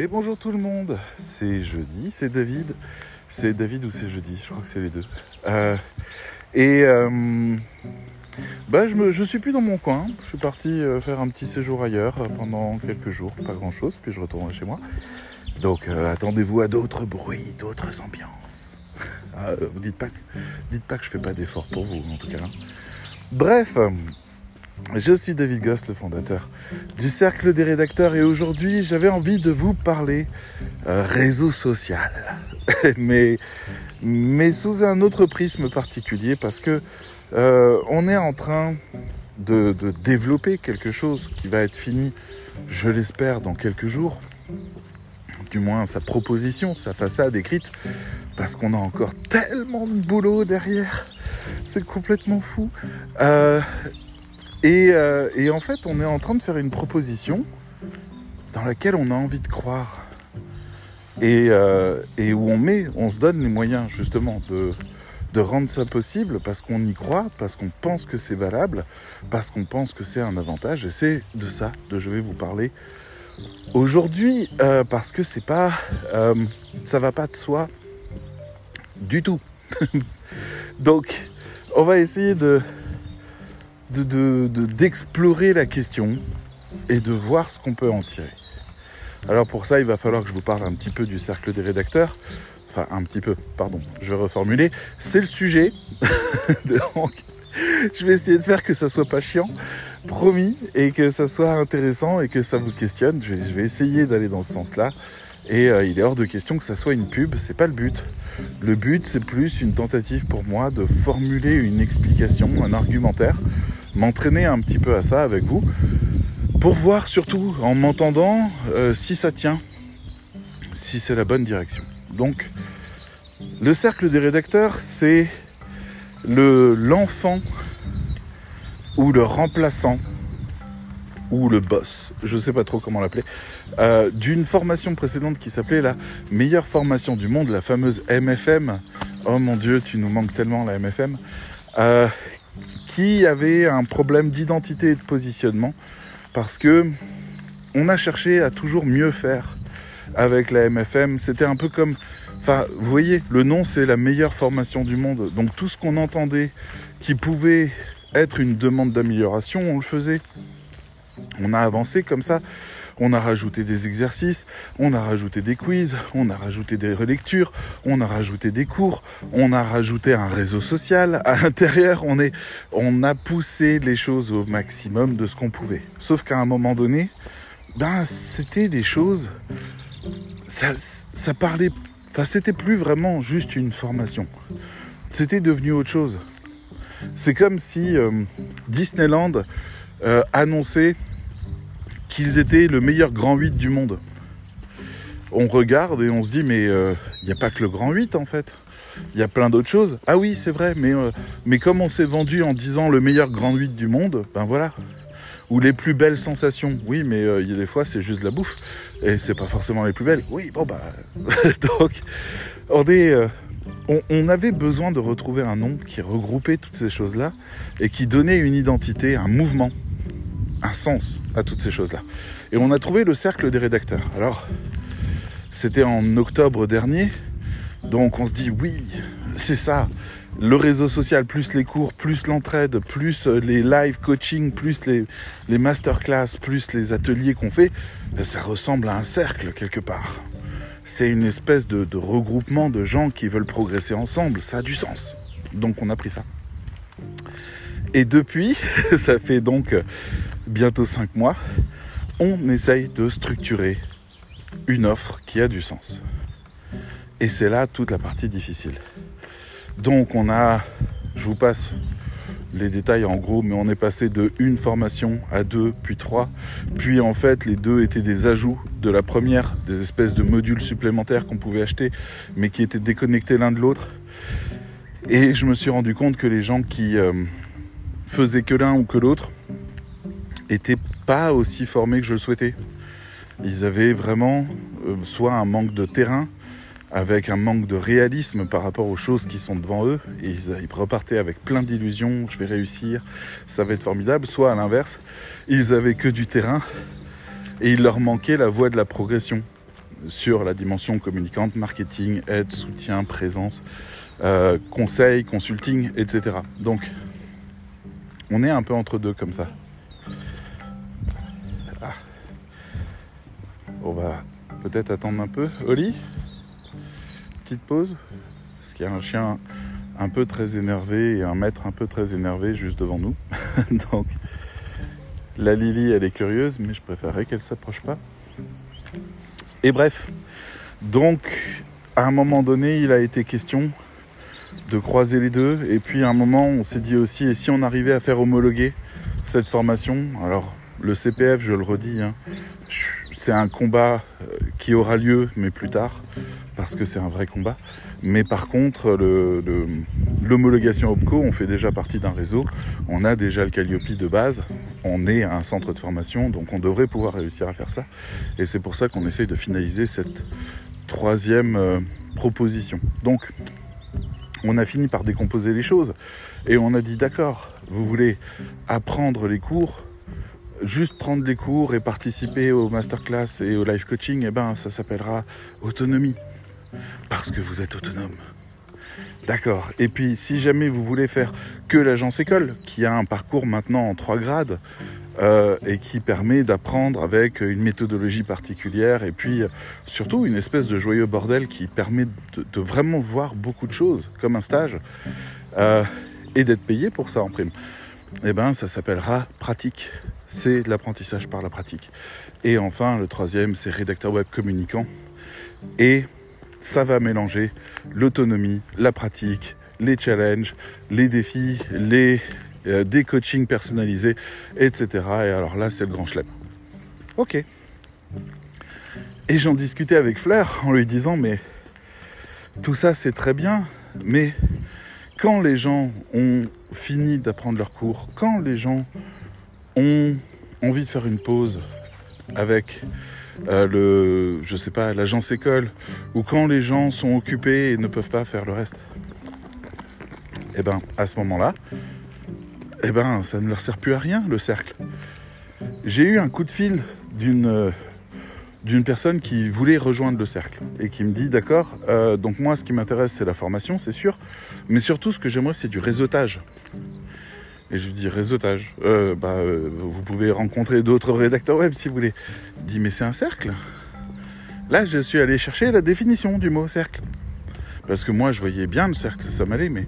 Et bonjour tout le monde, c'est jeudi, c'est David. C'est David ou c'est jeudi? Je crois que c'est les deux. Euh, et euh, bah, je, me, je suis plus dans mon coin. Je suis parti euh, faire un petit séjour ailleurs pendant quelques jours, pas grand chose, puis je retourne chez moi. Donc attendez-vous à d'autres bruits, d'autres ambiances. Ah, vous dites pas, que, dites pas que je fais pas d'efforts pour vous, en tout cas. Bref, je suis David Goss, le fondateur du Cercle des rédacteurs, et aujourd'hui j'avais envie de vous parler euh, réseau social, mais, sous un autre prisme particulier, parce que euh, on est en train de, de, développer quelque chose qui va être fini, je l'espère, dans quelques jours, du moins sa proposition, sa façade écrite, parce qu'on a encore tellement de boulot derrière, c'est complètement fou. Euh, euh, et, en fait, on est en train de faire une proposition dans laquelle on a envie de croire. Et, euh, où on met, on se donne les moyens justement de, de rendre ça possible parce qu'on y croit, parce qu'on pense que c'est valable, parce qu'on pense que c'est un avantage. Et c'est de ça que je vais vous parler aujourd'hui euh, parce que c'est pas, ça va pas de soi du tout. Donc, on va essayer de d'explorer de, la question et de voir ce qu'on peut en tirer. Alors pour ça, il va falloir que je vous parle un petit peu du cercle des rédacteurs. Enfin, un petit peu, pardon, je vais reformuler. C'est le sujet. Donc, je vais essayer de faire que ça soit pas chiant, promis, et que ça soit intéressant et que ça vous questionne. Je vais, essayer d'aller dans ce sens-là. Et euh, il est hors de question que ça soit une pub, c'est pas le but. Le but, c'est plus une tentative pour moi de formuler une explication, un argumentaire m'entraîner un petit peu à ça avec vous pour voir surtout en m'entendant euh, si ça tient, si c'est la bonne direction. Donc, le cercle des rédacteurs, c'est le l'enfant ou le remplaçant ou le boss, je ne sais pas trop comment l'appeler, euh, d'une formation précédente qui s'appelait la meilleure formation du monde, la fameuse MFM. Oh mon Dieu, tu nous manques tellement la MFM. Euh, qui avait un problème d'identité et de positionnement parce que on a cherché à toujours mieux faire avec la MFM. C'était un peu comme, enfin, vous voyez, le nom c'est la meilleure formation du monde. Donc tout ce qu'on entendait qui pouvait être une demande d'amélioration, on le faisait. On a avancé comme ça on a rajouté des exercices, on a rajouté des quiz, on a rajouté des relectures, on a rajouté des cours, on a rajouté un réseau social. À l'intérieur, on, on a poussé les choses au maximum de ce qu'on pouvait. Sauf qu'à un moment donné, ben, c'était des choses. Ça, ça parlait. Enfin, c'était plus vraiment juste une formation. C'était devenu autre chose. C'est comme si euh, Disneyland euh, qu'ils étaient le meilleur grand 8 du monde. On regarde et on se dit mais il euh, n'y a pas que le grand 8 en fait. Il y a plein d'autres choses. Ah oui, c'est vrai, mais, euh, mais comme on s'est vendu en disant le meilleur grand 8 du monde, ben voilà. Ou les plus belles sensations. Oui, mais euh, il y a des fois, c'est juste de la bouffe. Et c'est pas forcément les plus belles. Oui, bon bah. Donc, on, avait besoin de retrouver un nom qui regroupait toutes ces choses-là et qui donnait une identité, un mouvement un sens à toutes ces choses-là. Et on a trouvé le cercle des rédacteurs. Alors, c'était en octobre dernier, donc on se dit oui, c'est ça. Le réseau social, plus les cours, plus l'entraide, plus euh, les live coaching, plus les, les masterclass, plus les ateliers qu'on fait, ça ressemble à un cercle quelque part. C'est une espèce de, de regroupement de gens qui veulent progresser ensemble. Ça a du sens. Donc on a pris ça. Et depuis, ça fait donc bientôt 5 mois, on essaye de structurer une offre qui a du sens. Et c'est là toute la partie difficile. Donc on a, je vous passe les détails en gros, mais on est passé de une formation à deux, puis trois. Puis en fait, les deux étaient des ajouts de la première, des espèces de modules supplémentaires qu'on pouvait acheter, mais qui étaient déconnectés l'un de l'autre. Et je me suis rendu compte que les gens qui euh, faisaient que l'un ou que l'autre, étaient pas aussi formés que je le souhaitais. Ils avaient vraiment euh, soit un manque de terrain, avec un manque de réalisme par rapport aux choses qui sont devant eux, et ils, ils repartaient avec plein d'illusions, je vais réussir, ça va être formidable, soit à l'inverse, ils avaient que du terrain, et il leur manquait la voie de la progression. sur la dimension communicante, marketing, aide, soutien, présence, euh, conseil, consulting, etc. Donc, on est un peu entre deux comme ça. On va peut-être attendre un peu. Oli Petite pause Parce qu'il y a un chien un peu très énervé et un maître un peu très énervé juste devant nous. Donc, la Lily, elle est curieuse, mais je préférerais qu'elle s'approche pas. Et bref, donc à un moment donné, il a été question de croiser les deux. Et puis à un moment, on s'est dit aussi, et si on arrivait à faire homologuer cette formation? Alors, le CPF, je le redis, hein, c'est un combat euh, qui aura lieu, mais plus tard, parce que c'est un vrai combat. Mais par contre, l'homologation OPCO, on fait déjà partie d'un réseau, on a déjà le Calliope de base, on est un centre de formation, donc on devrait pouvoir réussir à faire ça. Et c'est pour ça qu'on essaye de finaliser cette troisième euh, proposition. Donc, on a fini par décomposer les choses et on a dit d'accord, vous voulez apprendre les cours, juste prendre les cours et participer au masterclass et au live coaching, eh ben ça s'appellera autonomie parce que vous êtes autonome. D'accord. Et puis, si jamais vous voulez faire que l'agence école, qui a un parcours maintenant en trois grades, euh, et qui permet d'apprendre avec une méthodologie particulière, et puis surtout une espèce de joyeux bordel qui permet de, vraiment voir beaucoup de choses, comme un stage, euh, et d'être payé pour ça en prime, eh ben, ça s'appellera pratique. C'est l'apprentissage par la pratique. Et enfin, le troisième, c'est rédacteur web communicant. Et ça va mélanger l'autonomie, la pratique, les challenges, les défis, les, euh, des coachings personnalisés, etc. Et alors là, c'est le grand chelem. Ok. Et j'en discutais avec Fleur en lui disant, mais tout ça c'est très bien, mais quand les gens ont fini d'apprendre leur cours, quand les gens ont envie de faire une pause avec euh, le, je sais pas, l'agence école, ou quand les gens sont occupés et ne peuvent pas faire le reste. Et eh ben, à ce moment-là, eh ben, ça ne leur sert plus à rien le cercle. J'ai eu un coup de fil d'une euh, personne qui voulait rejoindre le cercle et qui me dit d'accord, euh, donc moi ce qui m'intéresse c'est la formation, c'est sûr, mais surtout ce que j'aimerais c'est du réseautage. Et je lui dis réseautage. Euh, bah, euh, vous pouvez rencontrer d'autres rédacteurs web si vous voulez. Il dit mais c'est un cercle. Là, je suis allé chercher la définition du mot cercle. Parce que moi, je voyais bien le cercle, ça m'allait, mais...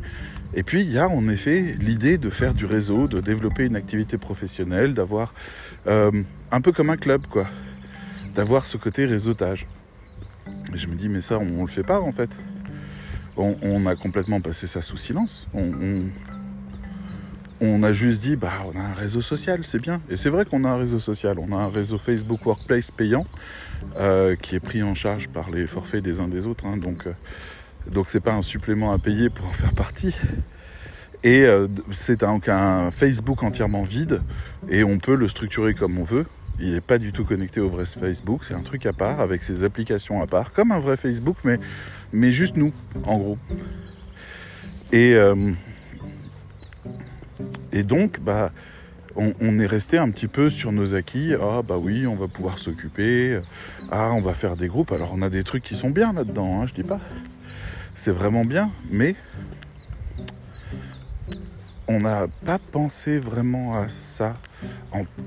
Et puis, il y a en effet l'idée de faire du réseau, de développer une activité professionnelle, d'avoir euh, un peu comme un club, quoi. D'avoir ce côté réseautage. Et je me dis, mais ça, on, ne le fait pas, en fait. On, a complètement passé ça sous silence. on on a juste dit, bah, on a un réseau social, c'est bien. Et c'est vrai qu'on a un réseau social. On a un réseau Facebook Workplace payant euh, qui est pris en charge par les forfaits des uns des autres. Hein. donc, euh, donc c'est pas un supplément à payer pour en faire partie. Et euh, c'est un, un, Facebook entièrement vide et on peut le structurer comme on veut. Il n'est pas du tout connecté au vrai Facebook, c'est un truc à part avec ses applications à part, comme un vrai Facebook, mais, mais juste nous, en gros. Et, et donc, bah, on, est resté un petit peu sur nos acquis. Ah bah oui, on va pouvoir s'occuper. Ah, on va faire des groupes. Alors on a des trucs qui sont bien là-dedans, hein, je dis pas. C'est vraiment bien, mais on n'a pas pensé vraiment à ça.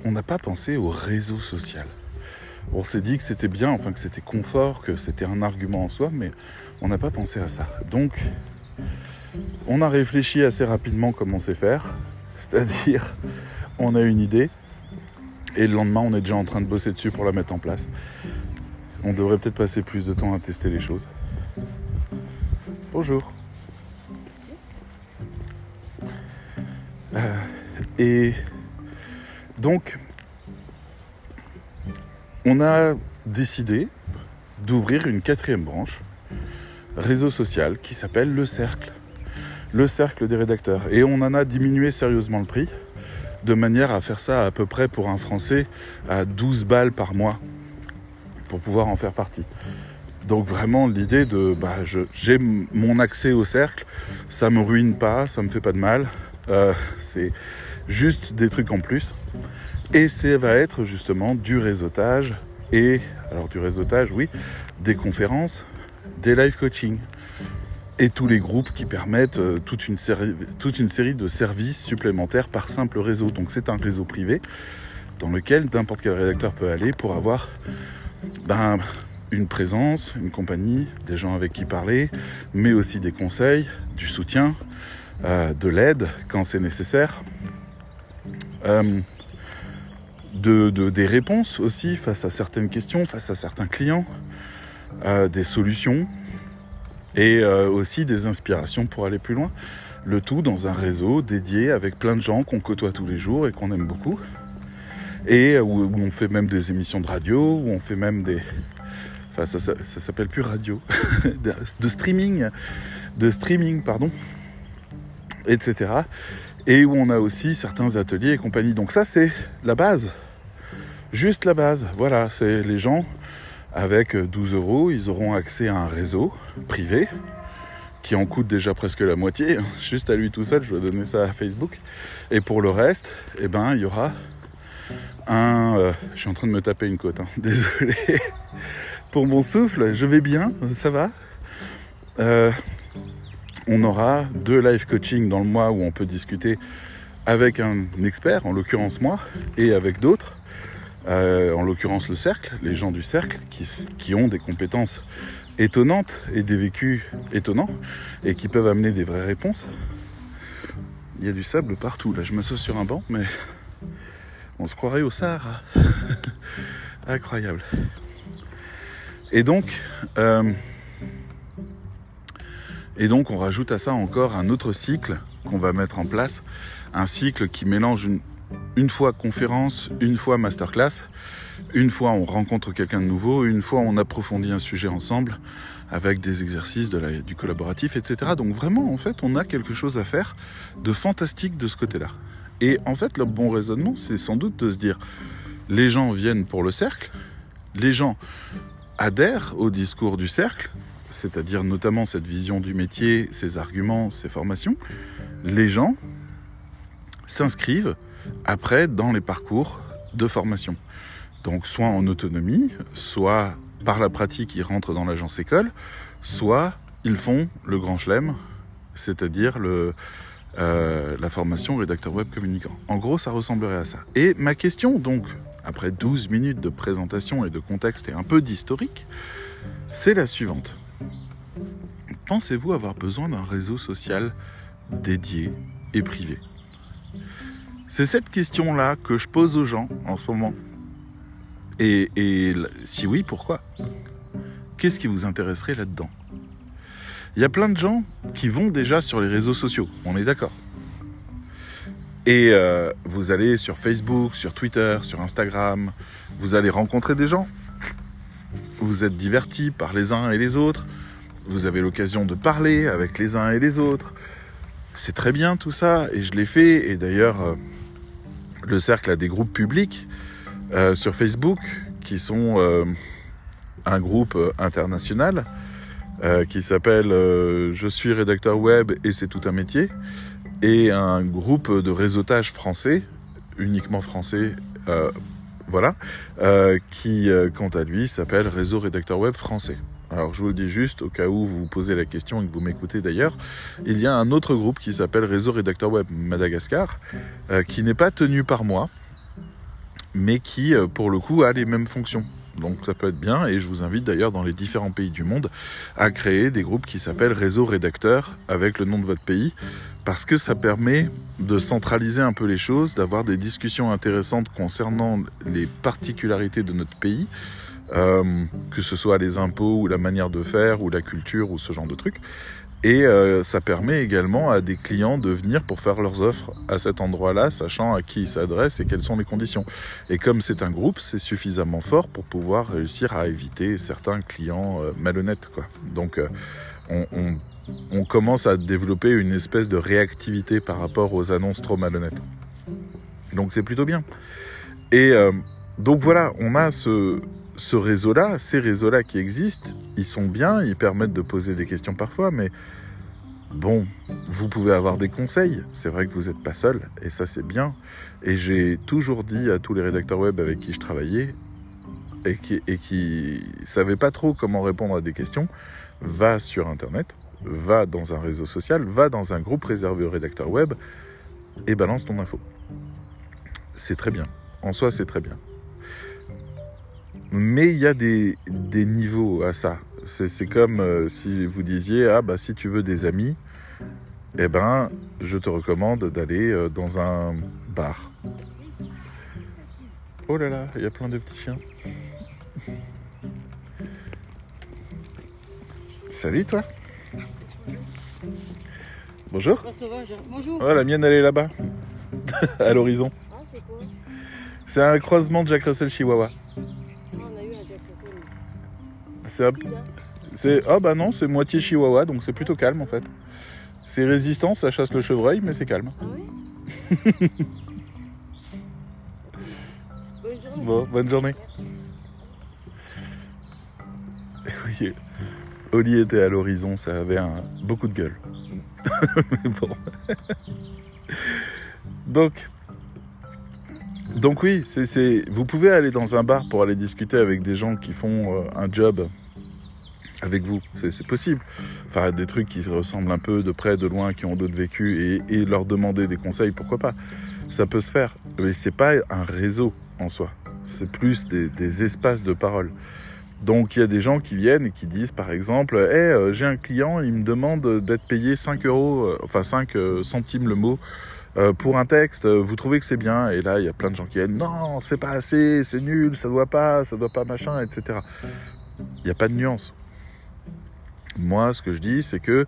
On n'a pas pensé au réseau social. On s'est dit que c'était bien, enfin que c'était confort, que c'était un argument en soi, mais on n'a pas pensé à ça. Donc, on a réfléchi assez rapidement comment sait faire. C'est-à-dire, on a une idée et le lendemain, on est déjà en train de bosser dessus pour la mettre en place. On devrait peut-être passer plus de temps à tester les choses. Bonjour. Euh, et donc, on a décidé d'ouvrir une quatrième branche, réseau social, qui s'appelle Le Cercle le cercle des rédacteurs. Et on en a diminué sérieusement le prix, de manière à faire ça à peu près pour un Français à 12 balles par mois, pour pouvoir en faire partie. Donc vraiment l'idée de bah, j'ai mon accès au cercle, ça me ruine pas, ça me fait pas de mal, euh, c'est juste des trucs en plus. Et ça va être justement du réseautage et, alors du réseautage, oui, des conférences, des live coaching et tous les groupes qui permettent euh, toute, une série, de services supplémentaires par simple réseau. Donc c'est un réseau privé dans lequel n'importe quel rédacteur peut aller pour avoir ben, une présence, une compagnie, des gens avec qui parler, mais aussi des conseils, du soutien, euh, de l'aide quand c'est nécessaire, euh, de, des réponses aussi face à certaines questions, face à certains clients, des solutions et aussi des inspirations pour aller plus loin. Le tout dans un réseau dédié avec plein de gens qu'on côtoie tous les jours et qu'on aime beaucoup. Et où, on fait même des émissions de radio, où on fait même des, enfin ça, ça, ça s'appelle plus radio, de streaming, de streaming, pardon, etc. Et où on a aussi certains ateliers et compagnie. Donc ça, c'est la base. Juste la base. Voilà, c'est les gens avec 12 euros, ils auront accès à un réseau privé qui en coûte déjà presque la moitié. Juste à lui tout seul, je vais donner ça à Facebook. Et pour le reste, eh ben, il y aura un... Euh, je suis en train de me taper une côte, hein. désolé pour mon souffle. Je vais bien, ça va. Euh, on aura deux live coaching dans le mois où on peut discuter avec un expert, en l'occurrence moi, et avec d'autres, euh, en l'occurrence le cercle, les gens du cercle, qui, ont des compétences étonnantes et des vécus étonnants, et qui peuvent amener des vraies réponses. Il y a du sable partout, là je m'assois sur un banc, mais on se croirait au Sahara. Incroyable. Et donc, euh, et donc on rajoute à ça encore un autre cycle qu'on va mettre en place, un cycle qui mélange une, fois conférence, une fois masterclass, une fois on rencontre quelqu'un de nouveau, une fois on approfondit un sujet ensemble avec des exercices du collaboratif, etc. Donc vraiment en fait on a quelque chose à faire de fantastique de ce côté-là. Et en fait le bon raisonnement c'est sans doute de se dire les gens viennent pour le cercle, les gens adhèrent au discours du cercle, c'est-à-dire notamment cette vision du métier, ses arguments, ses formations, les gens s'inscrivent après dans les parcours de formation. Donc soit en autonomie, soit par la pratique ils rentrent dans l'agence école, soit ils font le grand chelem, c'est-à-dire euh, la formation rédacteur web communicant. En gros, ça ressemblerait à ça. Et ma question, donc, après 12 minutes de présentation et de contexte et un peu d'historique, c'est la suivante. Pensez-vous avoir besoin d'un réseau social dédié et privé? C'est cette question-là que je pose aux gens en ce moment. Et, si oui, pourquoi? Qu'est-ce qui vous intéresserait là-dedans? Il y a plein de gens qui vont déjà sur les réseaux sociaux, on est d'accord. Et euh, vous allez sur Facebook, sur Twitter, sur Instagram, vous allez rencontrer des gens. Vous êtes divertis par les uns et les autres. Vous avez l'occasion de parler avec les uns et les autres. C'est très bien tout ça, et je l'ai fait. Et d'ailleurs, euh, le cercle a des groupes publics euh, sur Facebook qui sont euh, un groupe international qui s'appelle Je suis rédacteur web et c'est tout un métier, et un groupe de réseautage français, uniquement français, voilà, qui, quant à lui, s'appelle Réseau Rédacteur Web Français. Alors je vous le dis juste au cas où vous vous posez la question et que vous m'écoutez d'ailleurs, il y a un autre groupe qui s'appelle Réseau Rédacteur Web Madagascar, euh, qui n'est pas tenu par moi, mais qui euh, pour le coup a les mêmes fonctions. Donc ça peut être bien et je vous invite d'ailleurs dans les différents pays du monde à créer des groupes qui s'appellent Réseau Rédacteur avec le nom de votre pays parce que ça permet de centraliser un peu les choses, d'avoir des discussions intéressantes concernant les particularités de notre pays euh, que ce soit les impôts ou la manière de faire ou la culture ou ce genre de trucs. Et euh, ça permet également à des clients de venir pour faire leurs offres à cet endroit-là, sachant à qui ils s'adressent et quelles sont les conditions. Et comme c'est un groupe, c'est suffisamment fort pour pouvoir réussir à éviter certains clients euh, malhonnêtes. Quoi. Donc on, on, on, commence à développer une espèce de réactivité par rapport aux annonces trop malhonnêtes. Donc c'est plutôt bien. Et donc voilà, on a ce, ce réseau-là, ces réseaux-là qui existent, ils sont bien, ils permettent de poser des questions parfois, mais bon, vous pouvez avoir des conseils. C'est vrai que vous n'êtes pas seul, et ça c'est bien. Et j'ai toujours dit à tous les rédacteurs web avec qui je travaillais, et qui et qui savait pas trop comment répondre à des questions, va sur internet, va dans un réseau social, va dans un groupe réservé aux rédacteurs web et balance ton info. C'est très bien. En soi, c'est très bien. Mais il y a des, des niveaux à ça. C'est comme euh, si vous disiez ah bah si tu veux des amis, eh ben je te recommande d'aller euh, dans un bar. Oh là là, il y a plein de petits chiens. Salut toi. Bonjour. Bonjour. Ouais, la mienne elle est là-bas, à l'horizon. Ah, c'est quoi C'est un croisement de Jack Russell Chihuahua. C'est ah bah non, c'est moitié Chihuahua, donc c'est plutôt calme en fait. C'est résistant, ça chasse le chevreuil, mais c'est calme. Ah oui Bonne journée. Bon, bonne journée. Oui, Oli était à l'horizon, ça avait un, beaucoup de gueule. Mais bon. Donc, donc oui, c'est, c'est- vous pouvez aller dans un bar pour aller discuter avec des gens qui font euh, un job avec vous, c'est, possible. Enfin, des trucs qui se ressemblent un peu de près, de loin, qui ont d'autres vécus et, leur demander des conseils, pourquoi pas. Ça peut se faire, mais c'est pas un réseau en soi. C'est plus des, espaces de parole. Donc il y a des gens qui viennent et qui disent par exemple, hey, euh, j'ai un client, il me demande d'être payé 5 euros, euh, enfin 5 euh, centimes le mot pour un texte, vous trouvez que c'est bien? Et là il y a plein de gens qui viennent, non, c'est pas assez, c'est nul, ça doit pas, ça doit pas machin, etc. Il n'y a pas de nuance. Moi ce que je dis c'est que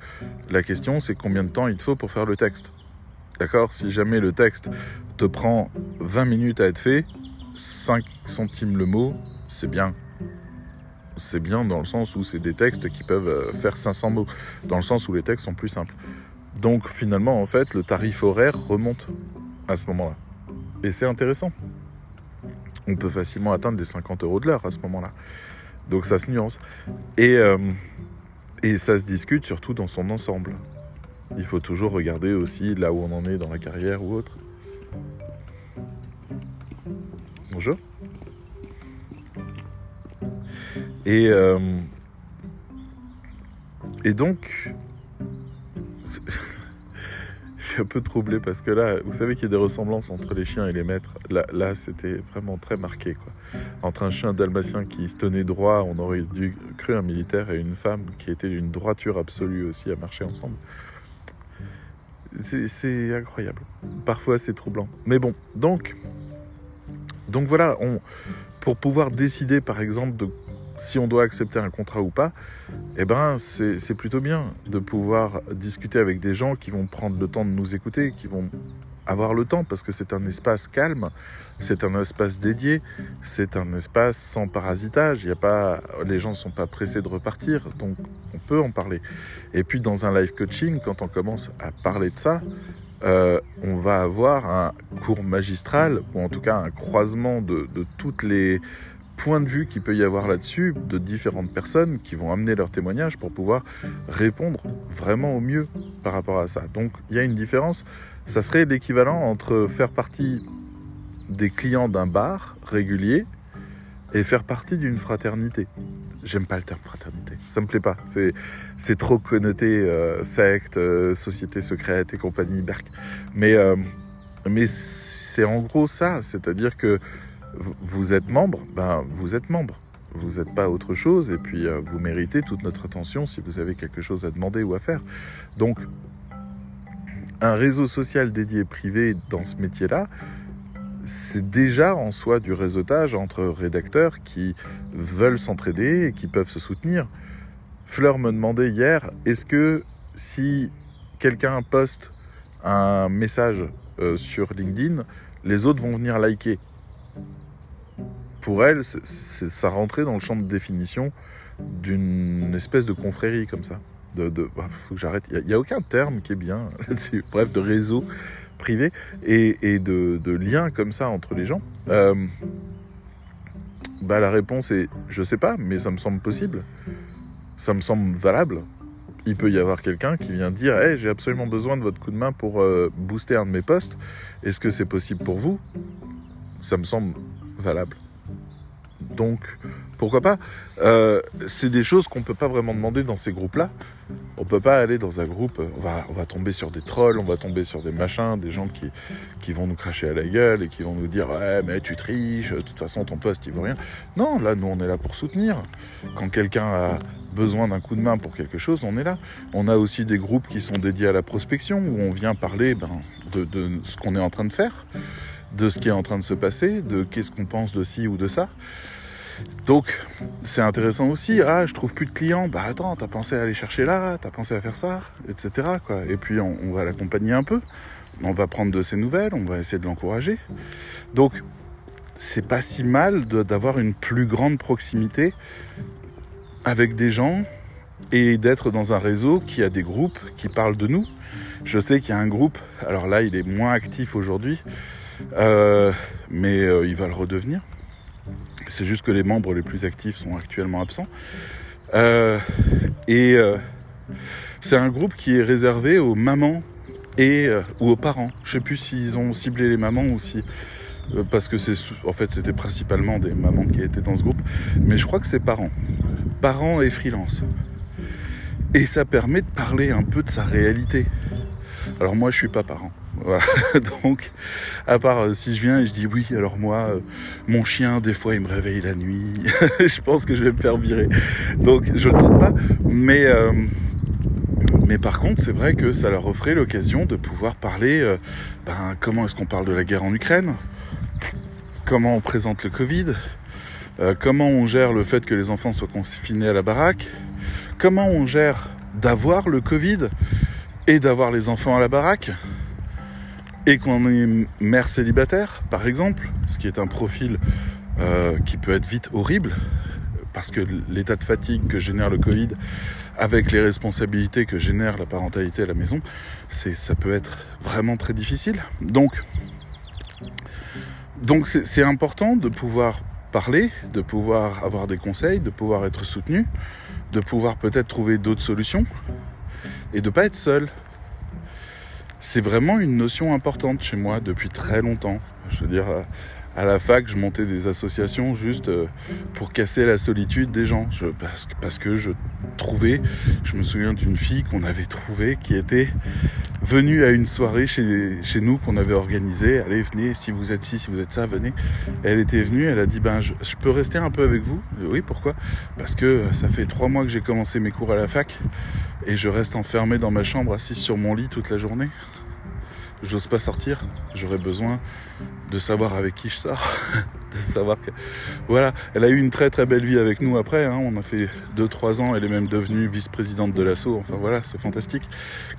la question c'est combien de temps il te faut pour faire le texte. D'accord? Si jamais le texte te prend 20 minutes à être fait, 5 centimes le mot, c'est bien. C'est bien dans le sens où c'est des textes qui peuvent euh, faire 500 mots, dans le sens où les textes sont plus simples. Donc finalement, en fait, le tarif horaire remonte à ce moment-là. Et c'est intéressant. On peut facilement atteindre des 50 euros de l'heure à ce moment-là. Donc ça se nuance. Et, euh, et ça se discute surtout dans son ensemble. Il faut toujours regarder aussi là où on en est dans la carrière ou autre. Bonjour. Et, euh, et donc, je un peu troublé parce que là, vous savez qu'il y a des ressemblances entre les chiens et les maîtres. Là, là c'était vraiment très marqué. Quoi. Entre un chien dalmatien qui se tenait droit, on aurait dû cru un militaire, et une femme qui était d'une droiture absolue aussi à marcher ensemble. C'est- incroyable. Parfois, c'est troublant. Mais bon, donc, donc voilà, pour pouvoir décider, par exemple, de si on doit accepter un contrat ou pas, eh ben, c'est plutôt bien de pouvoir discuter avec des gens qui vont prendre le temps de nous écouter, qui vont avoir le temps, parce que c'est un espace calme, c'est un espace dédié, c'est un espace sans parasitage. Il y a pas, les gens ne sont pas pressés de repartir, donc on peut en parler. Et puis dans un live coaching, quand on commence à parler de ça, euh, on va avoir un cours magistral, ou en tout cas un croisement de toutes les points de vue qu'il peut y avoir là-dessus, de différentes personnes qui vont amener leurs témoignages pour pouvoir répondre vraiment au mieux par rapport à ça. Donc il y a une différence. Ça serait l'équivalent entre faire partie des clients d'un bar régulier et faire partie d'une fraternité. J'aime pas le terme fraternité, ça me plaît pas. C'est trop connoté euh, secte, euh, société secrète et compagnie, berk. Mais euh, mais c'est en gros ça, c'est-à-dire que vous êtes membre, ben vous êtes membre. Vous n'êtes pas autre chose et puis euh, vous méritez toute notre attention si vous avez quelque chose à demander ou à faire. Donc un réseau social dédié privé dans ce métier-là, c'est déjà en soi du réseautage entre rédacteurs qui veulent s'entraider et qui peuvent se soutenir. Fleur me demandait hier, est-ce que si quelqu'un poste un message euh, sur LinkedIn, les autres vont venir liker? Pour elle, ça rentrait dans le champ de définition d'une espèce de confrérie comme ça. Bah, faut que j'arrête. Il n'y a, aucun terme qui est bien. Bref, de réseau privé et, de, de lien comme ça entre les gens. Euh, bah, la réponse est je sais pas, mais ça me semble possible. Ça me semble valable. Il peut y avoir quelqu'un qui vient dire hey, j'ai absolument besoin de votre coup de main pour euh, booster un de mes postes. Est-ce que c'est possible pour vous? Ça me semble valable. Donc, pourquoi pas? Euh, C'est des choses qu'on peut pas vraiment demander dans ces groupes-là. On peut pas aller dans un groupe, on va, on va tomber sur des trolls, on va tomber sur des machins, des gens qui, qui vont nous cracher à la gueule et qui vont nous dire ouais mais tu triches, de toute façon ton poste il vaut rien. Non, là nous on est là pour soutenir. Quand quelqu'un a besoin d'un coup de main pour quelque chose, on est là. On a aussi des groupes qui sont dédiés à la prospection où on vient parler ben, de ce qu'on est en train de faire, de ce qui est en train de se passer, de qu'est-ce qu'on pense de ci ou de ça. Donc, c'est intéressant aussi. Ah, je trouve plus de clients. Bah attends, t'as pensé à aller chercher là, t'as pensé à faire ça, etc. Et puis, on, on va l'accompagner un peu. On va prendre de ses nouvelles, on va essayer de l'encourager. Donc, c'est pas si mal d'avoir une plus grande proximité avec des gens et d'être dans un réseau qui a des groupes qui parlent de nous. Je sais qu'il y a un groupe, alors là, il est moins actif aujourd'hui, euh, mais euh, il va le redevenir. C'est juste que les membres les plus actifs sont actuellement absents. Euh, et c'est un groupe qui est réservé aux mamans et ou aux parents. Je sais plus s'ils ont ciblé les mamans ou si parce que c'est en fait c'était principalement des mamans qui étaient dans ce groupe, mais je crois que c'est parents, parents et freelance. Et ça permet de parler un peu de sa réalité. Alors moi je suis pas parent. Voilà. Donc, à part euh, si je viens et je dis oui, alors moi, euh, mon chien, des fois, il me réveille la nuit. je pense que je vais me faire virer. Donc, je le tente pas. Mais, euh, mais par contre, c'est vrai que ça leur offrait l'occasion de pouvoir parler, ben, comment est-ce qu'on parle de la guerre en Ukraine? Comment on présente le Covid? Comment on gère le fait que les enfants soient confinés à la baraque? Comment on gère d'avoir le Covid et d'avoir les enfants à la baraque? Et qu'on est mère célibataire, par exemple, ce qui est un profil euh, qui peut être vite horrible, parce que l'état de fatigue que génère le Covid, avec les responsabilités que génère la parentalité à la maison, ça peut être vraiment très difficile. Donc, c'est, important de pouvoir parler, de pouvoir avoir des conseils, de pouvoir être soutenu, de pouvoir peut-être trouver d'autres solutions, et de pas être seul c'est vraiment une notion importante chez moi depuis très longtemps. Je veux dire, à la fac, je montais des associations juste euh, pour casser la solitude des gens. Parce, que- je trouvais, je me souviens d'une fille qu'on avait trouvée qui était venue à une soirée chez, nous qu'on avait organisée. Allez, venez, si vous êtes ci, si vous êtes ça, venez. Elle était venue, elle a dit, ben, je, je peux rester un peu avec vous? Oui, pourquoi? Parce que ça fait trois mois que j'ai commencé mes cours à la fac et je reste enfermé dans ma chambre, assise sur mon lit toute la journée. J'ose pas sortir. J'aurais besoin de savoir avec qui je sors, de savoir que voilà. Elle a eu une très très belle vie avec nous après. hein. On a fait 2-3 ans. Elle est même devenue vice-présidente de l'assaut. Enfin voilà, c'est fantastique.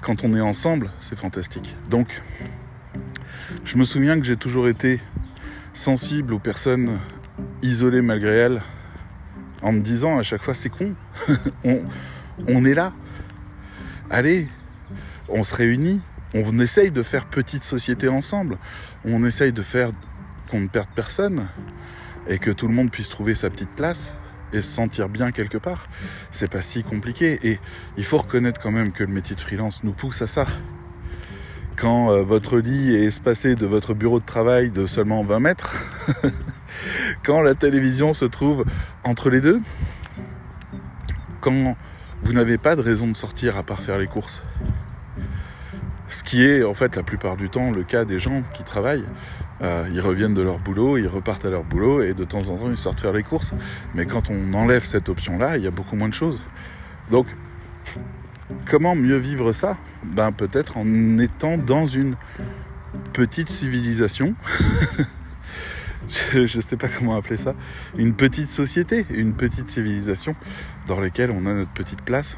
Quand on est ensemble, c'est fantastique. Donc, je me souviens que j'ai toujours été sensible aux personnes isolées malgré elles, en me disant à chaque fois c'est con. on, on est là. Allez, on se réunit, on essaye de faire petite société ensemble, on essaye de faire qu'on ne perde personne et que tout le monde puisse trouver sa petite place et se sentir bien quelque part. C'est pas si compliqué et il faut reconnaître quand même que le métier de freelance nous pousse à ça. Quand euh, votre lit est espacé de votre bureau de travail de seulement 20 mètres, quand la télévision se trouve entre les deux, quand vous n'avez pas de raison de sortir à part faire les courses. Ce qui est en fait la plupart du temps le cas des gens qui travaillent. Euh, ils reviennent de leur boulot, ils repartent à leur boulot et de temps en temps ils sortent faire les courses. Mais quand on enlève cette option-là, il y a beaucoup moins de choses. Donc, comment mieux vivre ça? Ben peut-être en étant dans une petite civilisation. je ne sais pas comment appeler ça. Une petite société, une petite civilisation dans laquelle on a notre petite place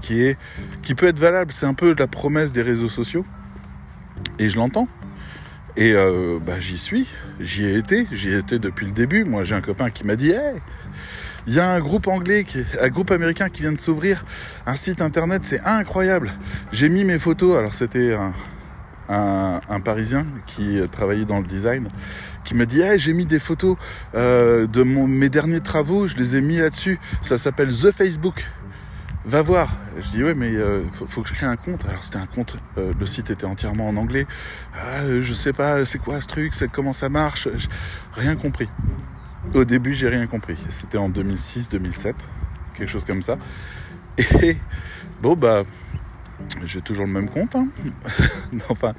qui est qui peut être valable. C'est un peu la promesse des réseaux sociaux. Et je l'entends. Et euh, bah, j'y suis, j'y ai été, j'y ai été depuis le début. Moi, j'ai un copain qui m'a dit Hey, il y a un groupe anglais, un groupe américain qui vient de s'ouvrir, un site internet, c'est incroyable. J'ai mis mes photos, alors c'était un, un, Parisien qui travaillait dans le design, qui m'a dit hey, j'ai mis des photos euh, de mes derniers travaux, je les ai mis là-dessus. Ça s'appelle The Facebook. Va voir. Je dis ouais mais euh, faut, que je crée un compte. Alors c'était un compte, euh, le site était entièrement en anglais. Ah, je sais pas, c'est quoi ce truc, comment ça marche, rien compris. Au début, j'ai rien compris. C'était en 2006-2007, quelque chose comme ça. Et bon, bah, j'ai toujours le même compte. hein. enfin,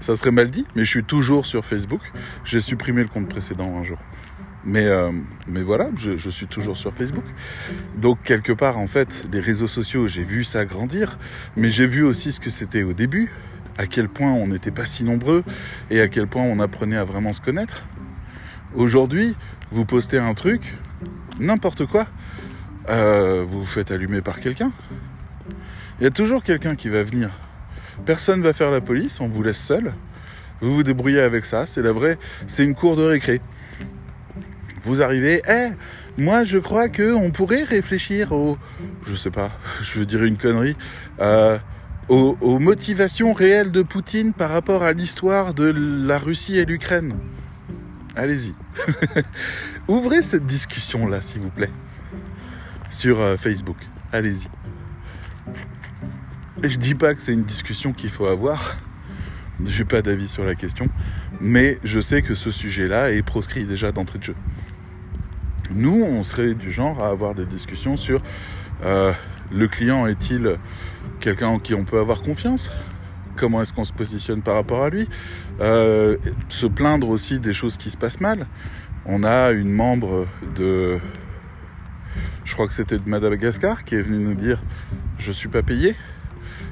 ça serait mal dit, mais je suis toujours sur Facebook. J'ai supprimé le compte précédent un jour. Mais, euh, mais voilà, je, suis toujours sur Facebook. Donc, quelque part, en fait, les réseaux sociaux, j'ai vu ça grandir, mais j'ai vu aussi ce que c'était au début, à quel point on n'était pas si nombreux et à quel point on apprenait à vraiment se connaître. Aujourd'hui, vous postez un truc, n'importe quoi, euh, vous vous faites allumer par quelqu'un. Il y a toujours quelqu'un qui va venir. Personne va faire la police, on vous laisse seul. Vous vous débrouillez avec ça, c'est la vraie, c'est une cour de récré. Vous arrivez, eh, moi je crois que on pourrait réfléchir au, je sais pas, je dire une connerie, euh, aux, motivations réelles de Poutine par rapport à l'histoire de la Russie et l'Ukraine. Allez-y. Ouvrez cette discussion-là, s'il vous plaît, sur euh, Facebook. Allez-y. Je dis pas que c'est une discussion qu'il faut avoir. J'ai pas d'avis sur la question, mais je sais que ce sujet-là est proscrit déjà d'entrée de jeu. Nous, on serait du genre à avoir des discussions sur euh, le client est-il quelqu'un en qui on peut avoir confiance? Comment est-ce qu'on se positionne par rapport à lui? Euh, Se plaindre aussi des choses qui se passent mal. On a une membre de, je crois que c'était de Madagascar, qui est venue nous dire je suis pas payé,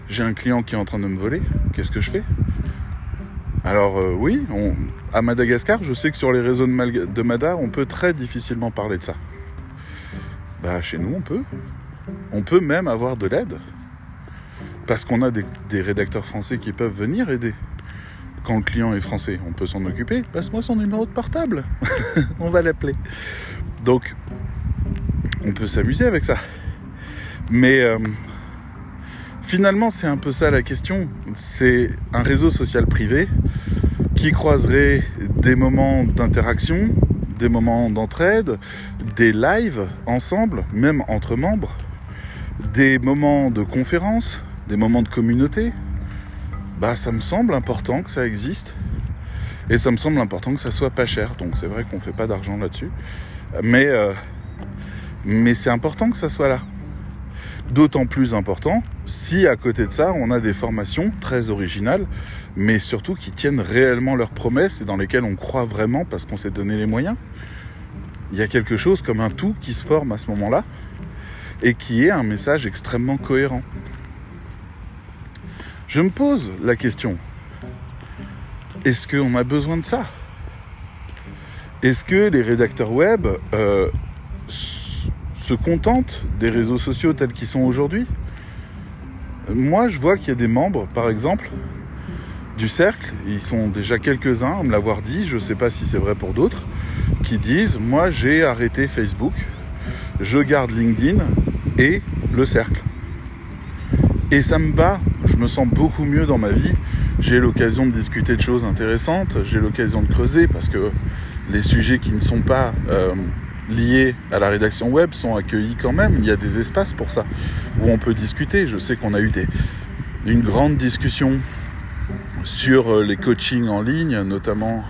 j'ai un client qui est en train de me voler, qu'est-ce que je fais? Alors euh, oui, à Madagascar, je sais que sur les réseaux de, de Mada, on peut très difficilement parler de ça. Bah chez nous, on peut. On peut même avoir de l'aide. Parce qu'on a des, des rédacteurs français qui peuvent venir aider. Quand le client est français, on peut s'en occuper. Passe-moi son numéro de portable. on va l'appeler. Donc, on peut s'amuser avec ça. Mais euh, Finalement, c'est un peu ça la question. C'est un réseau social privé qui croiserait des moments d'interaction, des moments d'entraide, des lives ensemble, même entre membres, des moments de conférence, des moments de communauté. Bah, ça me semble important que ça existe. Et ça me semble important que ça soit pas cher. Donc c'est vrai qu'on fait pas d'argent là-dessus. Mais, euh, mais c'est important que ça soit là. D'autant plus important si à côté de ça, on a des formations très originales, mais surtout qui tiennent réellement leurs promesses et dans lesquelles on croit vraiment parce qu'on s'est donné les moyens. Il y a quelque chose comme un tout qui se forme à ce moment-là et qui est un message extrêmement cohérent. Je me pose la question, est-ce qu'on a besoin de ça? Est-ce que les rédacteurs web euh, se contentent des réseaux sociaux tels qu'ils sont aujourd'hui Moi, je vois qu'il y a des membres, par exemple, du cercle, ils sont déjà quelques-uns à me l'avoir dit, je ne sais pas si c'est vrai pour d'autres, qui disent, moi j'ai arrêté Facebook, je garde LinkedIn et le cercle. Et ça me va, je me sens beaucoup mieux dans ma vie, j'ai l'occasion de discuter de choses intéressantes, j'ai l'occasion de creuser parce que les sujets qui ne sont pas euh, liés à la rédaction web sont accueillis quand même, il y a des espaces pour ça, où on peut discuter. Je sais qu'on a eu des, une grande discussion sur euh, les coachings en ligne, notamment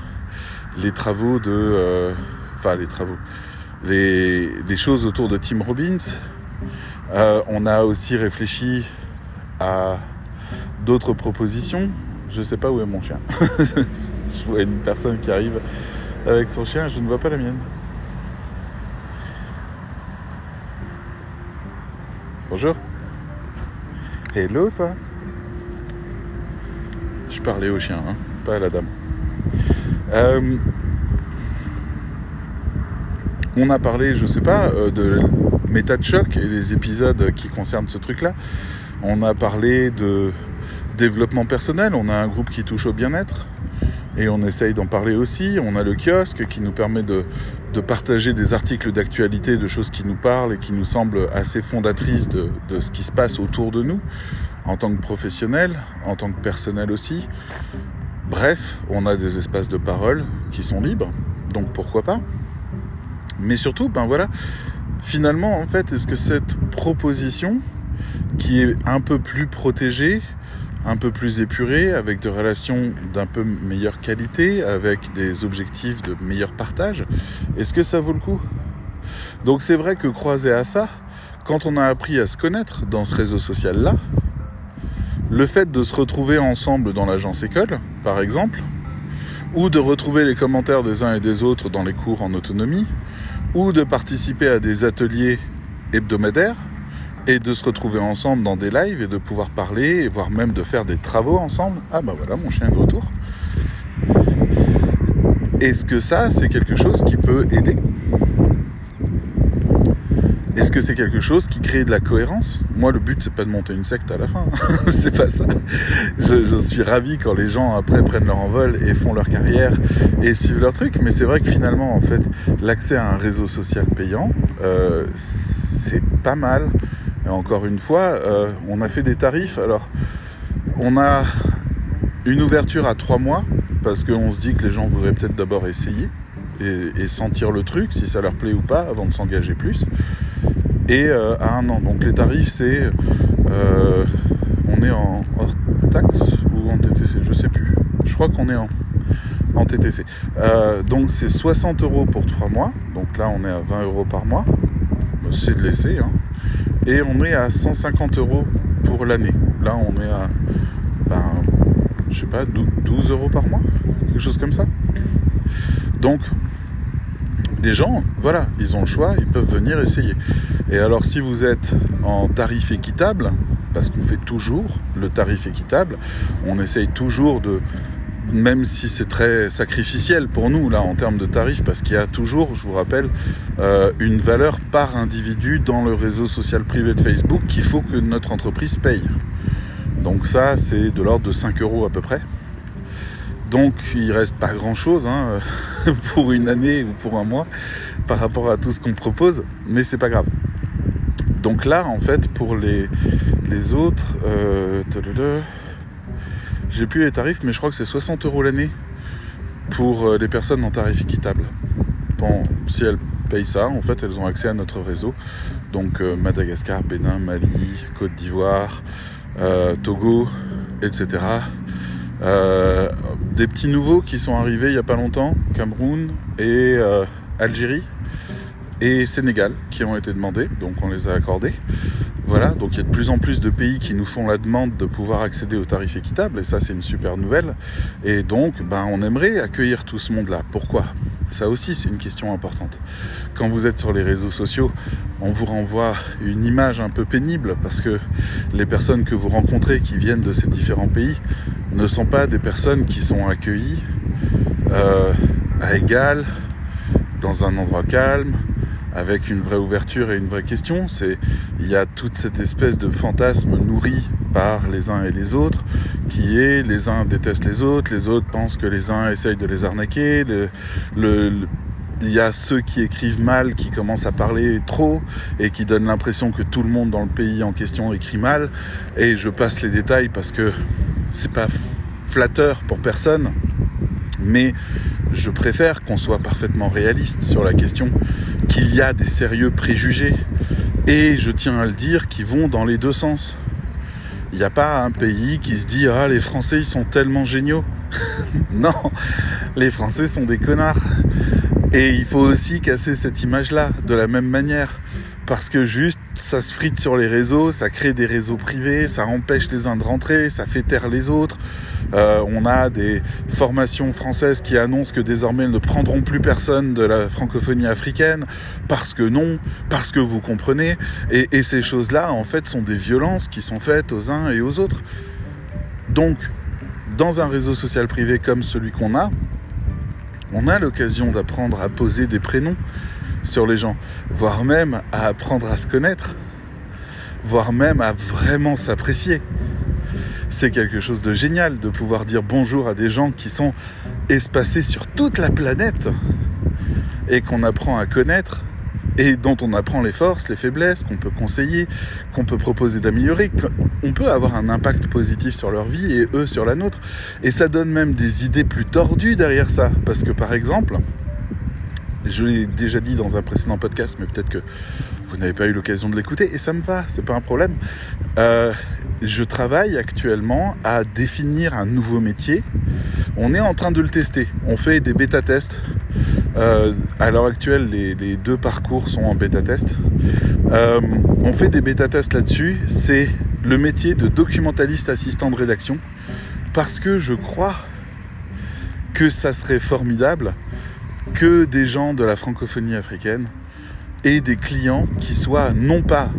les travaux de... euh, enfin les travaux, les, choses autour de Tim Robbins. Euh, on a aussi réfléchi à d'autres propositions. Je sais pas où est mon chien. je vois une personne qui arrive avec son chien, je ne vois pas la mienne. Bonjour. Hello toi. Je parlais au chien, hein, pas à la dame. Euh, on a parlé, je sais pas, euh, de méta de choc et des épisodes qui concernent ce truc-là. On a parlé de développement personnel. On a un groupe qui touche au bien-être et on essaye d'en parler aussi. On a le kiosque qui nous permet de, de partager des articles d'actualité, de choses qui nous parlent et qui nous semblent assez fondatrices de, ce qui se passe autour de nous, en tant que professionnel, en tant que personnel aussi. Bref, on a des espaces de parole qui sont libres, donc pourquoi pas Mais surtout, ben voilà, finalement, en fait, est-ce que cette proposition, qui est un peu plus protégée, un peu plus épurées, avec des relations d'un peu meilleure qualité, avec des objectifs de meilleur partage, est-ce que ça vaut le coup? Donc c'est vrai que croisé à ça, quand on a appris à se connaître dans ce réseau social-là, le fait de se retrouver ensemble dans l'agence école, par exemple, ou de retrouver les commentaires des uns et des autres dans les cours en autonomie, ou de participer à des ateliers hebdomadaires, et de se retrouver ensemble dans des lives et de pouvoir parler, voire même de faire des travaux ensemble. Ah bah voilà, mon chien est de retour. Est-ce que ça, c'est quelque chose qui peut aider? Est-ce que c'est quelque chose qui crée de la cohérence? Moi, le but, c'est pas de monter une secte à la fin. c'est pas ça. Je, je, suis ravi quand les gens après prennent leur envol et font leur carrière et suivent leur truc. Mais c'est vrai que finalement, en fait, l'accès à un réseau social payant, euh, c'est pas mal. Et encore une fois, euh, on a fait des tarifs. Alors, on a une ouverture à trois mois parce qu'on se dit que les gens voudraient peut-être d'abord essayer et, sentir le truc, si ça leur plaît ou pas, avant de s'engager plus et euh, à un an. Donc les tarifs, c'est. Euh, on est en hors taxe ou en TTC, je sais plus. Je crois qu'on est en, TTC. Donc c'est 60 euros pour 3 mois. Donc là, on est à 20 euros par mois. C'est de l'essai. Hein. Et on est à 150 euros pour l'année. Là, on est à. Ben, je sais pas, 12 euros par mois Quelque chose comme ça. Donc, les gens, voilà, ils ont le choix, ils peuvent venir essayer. Et alors si vous êtes en tarif équitable, parce qu'on fait toujours le tarif équitable, on essaye toujours de, même si c'est très sacrificiel pour nous là en termes de tarifs, parce qu'il y a toujours, je vous rappelle, euh, une valeur par individu dans le réseau social privé de Facebook qu'il faut que notre entreprise paye. Donc ça, c'est de l'ordre de 5 euros à peu près. Donc il reste pas grand chose hein, pour une année ou pour un mois par rapport à tout ce qu'on propose, mais c'est pas grave. Donc là, en fait, pour les, les autres, euh, j'ai plus les tarifs, mais je crois que c'est 60 euros l'année pour euh, les personnes en tarif équitable. Bon, si elles payent ça, en fait, elles ont accès à notre réseau. Donc euh, Madagascar, Bénin, Mali, Côte d'Ivoire, euh, Togo, etc. Des petits nouveaux qui sont arrivés il n'y a pas longtemps, Cameroun et Algérie et Sénégal qui ont été demandés, donc on les a accordés. Voilà, donc il y a de plus en plus de pays qui nous font la demande de pouvoir accéder aux tarifs équitables, et ça c'est une super nouvelle. Et donc, ben, on aimerait accueillir tout ce monde-là. Pourquoi? Ça aussi c'est une question importante. Quand vous êtes sur les réseaux sociaux, on vous renvoie une image un peu pénible, parce que les personnes que vous rencontrez qui viennent de ces différents pays ne sont pas des personnes qui sont accueillies euh, à égal, dans un endroit calme, avec une vraie ouverture et une vraie question. C'est il y a toute cette espèce de fantasme nourri par les uns et les autres, qui est les uns détestent les autres, les autres pensent que les uns essayent de les arnaquer. Le, le, il y a ceux qui écrivent mal, qui commencent à parler trop et qui donnent l'impression que tout le monde dans le pays en question écrit mal. Et je passe les détails parce que c'est pas flatteur pour personne, mais je préfère qu'on soit parfaitement réaliste sur la question, qu'il y a des sérieux préjugés, et je tiens à le dire, qui vont dans les deux sens. Il n'y a pas un pays qui se dit Ah, les Français, ils sont tellement géniaux. non, les Français sont des connards. Et il faut aussi casser cette image-là de la même manière. Parce que juste, ça se frite sur les réseaux, ça crée des réseaux privés, ça empêche les uns de rentrer, ça fait taire les autres. Euh, on a des formations françaises qui annoncent que désormais elles ne prendront plus personne de la francophonie africaine parce que non, parce que vous comprenez. Et, et ces choses-là, en fait, sont des violences qui sont faites aux uns et aux autres. Donc, dans un réseau social privé comme celui qu'on a, on a l'occasion d'apprendre à poser des prénoms sur les gens, voire même à apprendre à se connaître, voire même à vraiment s'apprécier. C'est quelque chose de génial de pouvoir dire bonjour à des gens qui sont espacés sur toute la planète et qu'on apprend à connaître et dont on apprend les forces, les faiblesses, qu'on peut conseiller, qu'on peut proposer d'améliorer, qu'on peut avoir un impact positif sur leur vie et eux sur la nôtre. Et ça donne même des idées plus tordues derrière ça. Parce que par exemple, Je l'ai déjà dit dans un précédent podcast, mais peut-être que vous n'avez pas eu l'occasion de l'écouter, et ça me va, c'est pas un problème. Euh, je travaille actuellement à définir un nouveau métier. On est en train de le tester. On fait des bêta-tests. Euh, à l'heure actuelle, les, deux parcours sont en bêta-test. Euh, on fait des bêta-tests là-dessus. C'est le métier de documentaliste assistant de rédaction. Parce que je crois que ça serait formidable que des gens de la francophonie africaine aient des clients qui soient non pas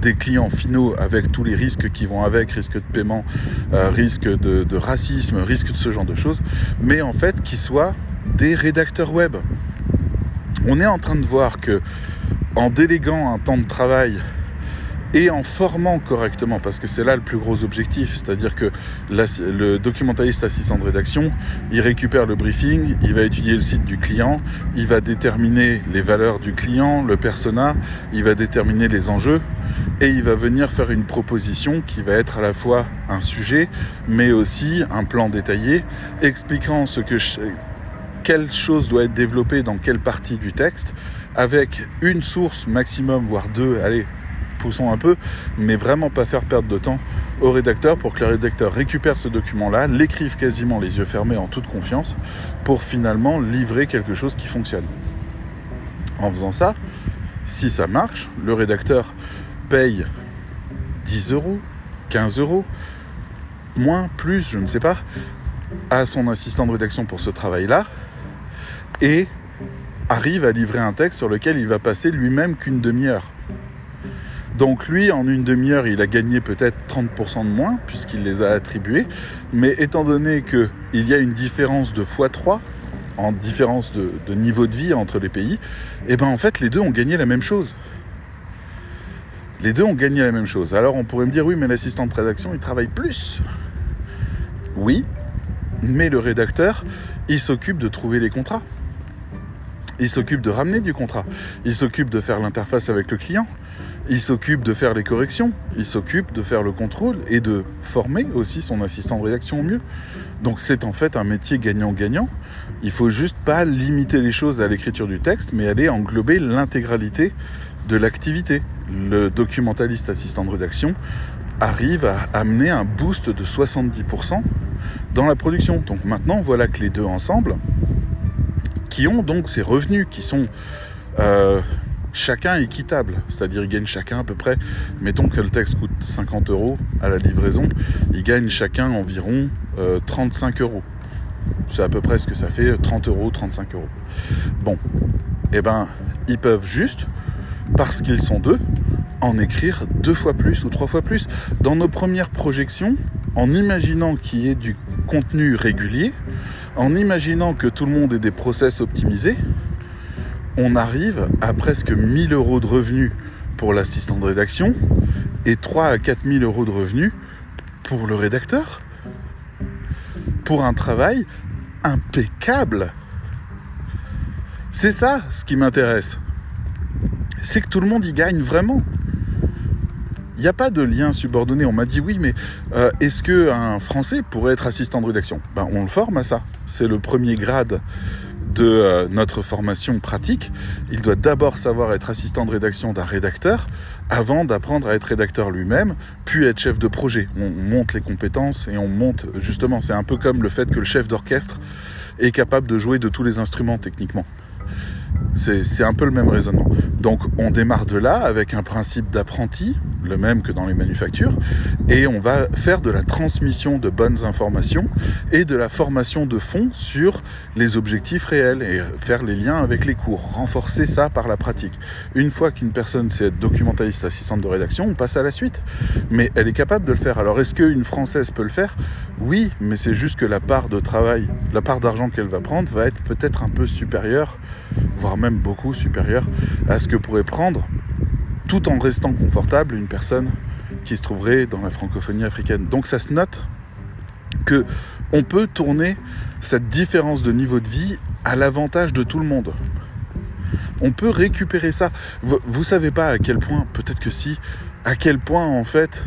des clients finaux avec tous les risques qui vont avec, risque de paiement, euh, risque de, de, racisme, risque de ce genre de choses, mais en fait qui soient des rédacteurs web. On est en train de voir que en déléguant un temps de travail et en formant correctement, parce que c'est là le plus gros objectif, c'est-à-dire que le documentaliste assistant de rédaction, il récupère le briefing, il va étudier le site du client, il va déterminer les valeurs du client, le persona, il va déterminer les enjeux, et il va venir faire une proposition qui va être à la fois un sujet, mais aussi un plan détaillé, expliquant ce que je, quelle chose doit être développée dans quelle partie du texte, avec une source maximum, voire deux, allez, poussons un peu, mais vraiment pas faire perdre de temps au rédacteur pour que le rédacteur récupère ce document-là, l'écrive quasiment les yeux fermés en toute confiance, pour finalement livrer quelque chose qui fonctionne. En faisant ça, si ça marche, le rédacteur paye 10 euros, 15 euros, moins, plus, je ne sais pas, à son assistant de rédaction pour ce travail-là, et arrive à livrer un texte sur lequel il va passer lui-même qu'une demi-heure. Donc lui, en une demi-heure, il a gagné peut-être 30% de moins, puisqu'il les a attribués, mais étant donné qu'il y a une différence de x3, en différence de, niveau de vie entre les pays, et eh ben en fait les deux ont gagné la même chose. Les deux ont gagné la même chose. Alors on pourrait me dire oui, mais l'assistant de rédaction, il travaille plus. Oui, mais le rédacteur, il s'occupe de trouver les contrats. Il s'occupe de ramener du contrat. Il s'occupe de faire l'interface avec le client. Il s'occupe de faire les corrections. Il s'occupe de faire le contrôle et de former aussi son assistant de rédaction au mieux. Donc c'est en fait un métier gagnant-gagnant. Il faut juste pas limiter les choses à l'écriture du texte, mais aller englober l'intégralité de l'activité. Le documentaliste assistant de rédaction arrive à amener un boost de 70% dans la production. Donc maintenant, voilà que les deux ensemble, qui ont donc ces revenus qui sont euh, chacun équitables, c'est-à-dire ils gagnent chacun à peu près, mettons que le texte coûte 50 euros à la livraison, ils gagnent chacun environ euh, 35 euros. C'est à peu près ce que ça fait, 30 euros, 35 euros. Bon, eh ben, ils peuvent juste, parce qu'ils sont deux, en écrire deux fois plus ou trois fois plus. Dans nos premières projections, en imaginant qu'il y ait du contenu régulier, en imaginant que tout le monde ait des process optimisés, on arrive à presque 1000 euros de revenus pour l'assistant de rédaction et 3 à 4000 euros de revenus pour le rédacteur. Pour un travail impeccable. C'est ça ce qui m'intéresse. C'est que tout le monde y gagne vraiment. Il n'y a pas de lien subordonné. On m'a dit oui, mais euh, est-ce qu'un Français pourrait être assistant de rédaction? Ben, On le forme à ça. C'est le premier grade de euh, notre formation pratique. Il doit d'abord savoir être assistant de rédaction d'un rédacteur avant d'apprendre à être rédacteur lui-même, puis être chef de projet. On monte les compétences et on monte justement. C'est un peu comme le fait que le chef d'orchestre est capable de jouer de tous les instruments techniquement. C'est un peu le même raisonnement. Donc on démarre de là avec un principe d'apprenti, le même que dans les manufactures, et on va faire de la transmission de bonnes informations et de la formation de fond sur les objectifs réels et faire les liens avec les cours, renforcer ça par la pratique. Une fois qu'une personne sait être documentaliste assistante de rédaction, on passe à la suite. Mais elle est capable de le faire. Alors est-ce qu'une Française peut le faire? Oui, mais c'est juste que la part de travail, la part d'argent qu'elle va prendre va être peut-être un peu supérieure, voire même beaucoup supérieure à ce que pourrait prendre tout en restant confortable une personne qui se trouverait dans la francophonie africaine. Donc ça se note que on peut tourner cette différence de niveau de vie à l'avantage de tout le monde. On peut récupérer ça. Vous, vous savez pas à quel point, peut-être que si, à quel point en fait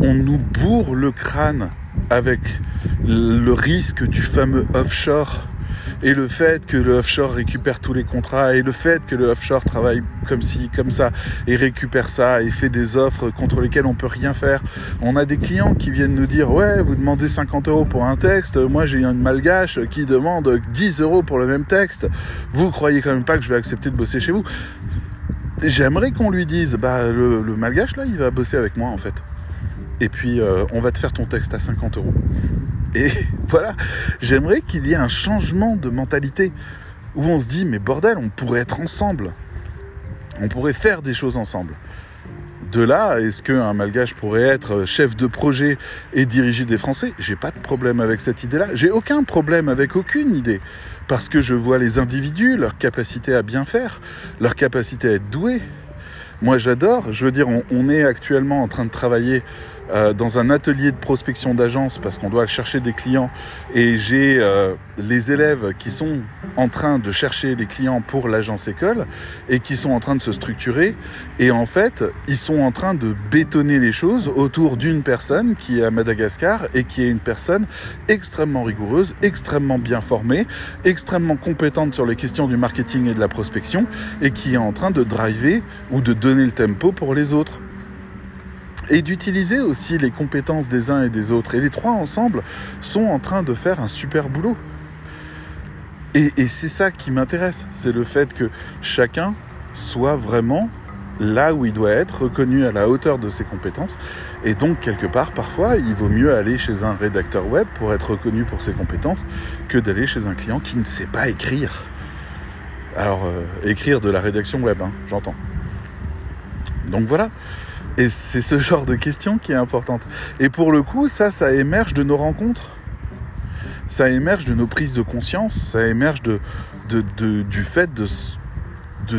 on nous bourre le crâne avec le risque du fameux offshore et le fait que le offshore récupère tous les contrats, et le fait que le offshore travaille comme ci, comme ça, et récupère ça, et fait des offres contre lesquelles on peut rien faire. On a des clients qui viennent nous dire, ouais, vous demandez 50 euros pour un texte, moi j'ai une malgache qui demande 10 euros pour le même texte. Vous croyez quand même pas que je vais accepter de bosser chez vous? J'aimerais qu'on lui dise, bah le, le malgache là, il va bosser avec moi en fait. Et puis euh, on va te faire ton texte à 50 euros. Et voilà, j'aimerais qu'il y ait un changement de mentalité où on se dit, mais bordel, on pourrait être ensemble. On pourrait faire des choses ensemble. De là, est-ce qu'un malgache pourrait être chef de projet et diriger des Français? J'ai pas de problème avec cette idée-là. J'ai aucun problème avec aucune idée. Parce que je vois les individus, leur capacité à bien faire, leur capacité à être doués. Moi, j'adore. Je veux dire, on, on est actuellement en train de travailler euh, dans un atelier de prospection d'agence parce qu'on doit chercher des clients et j'ai euh, les élèves qui sont en train de chercher des clients pour l'agence école et qui sont en train de se structurer et en fait ils sont en train de bétonner les choses autour d'une personne qui est à Madagascar et qui est une personne extrêmement rigoureuse, extrêmement bien formée, extrêmement compétente sur les questions du marketing et de la prospection et qui est en train de driver ou de donner le tempo pour les autres et d'utiliser aussi les compétences des uns et des autres. Et les trois ensemble sont en train de faire un super boulot. Et, c'est ça qui m'intéresse, c'est le fait que chacun soit vraiment là où il doit être, reconnu à la hauteur de ses compétences. Et donc, quelque part, parfois, il vaut mieux aller chez un rédacteur web pour être reconnu pour ses compétences que d'aller chez un client qui ne sait pas écrire. Alors, euh, écrire de la rédaction web, hein, j'entends. Donc voilà. Et c'est ce genre de question qui est importante. Et pour le coup, ça, ça émerge de nos rencontres. Ça émerge de nos prises de conscience. Ça émerge de, du fait de,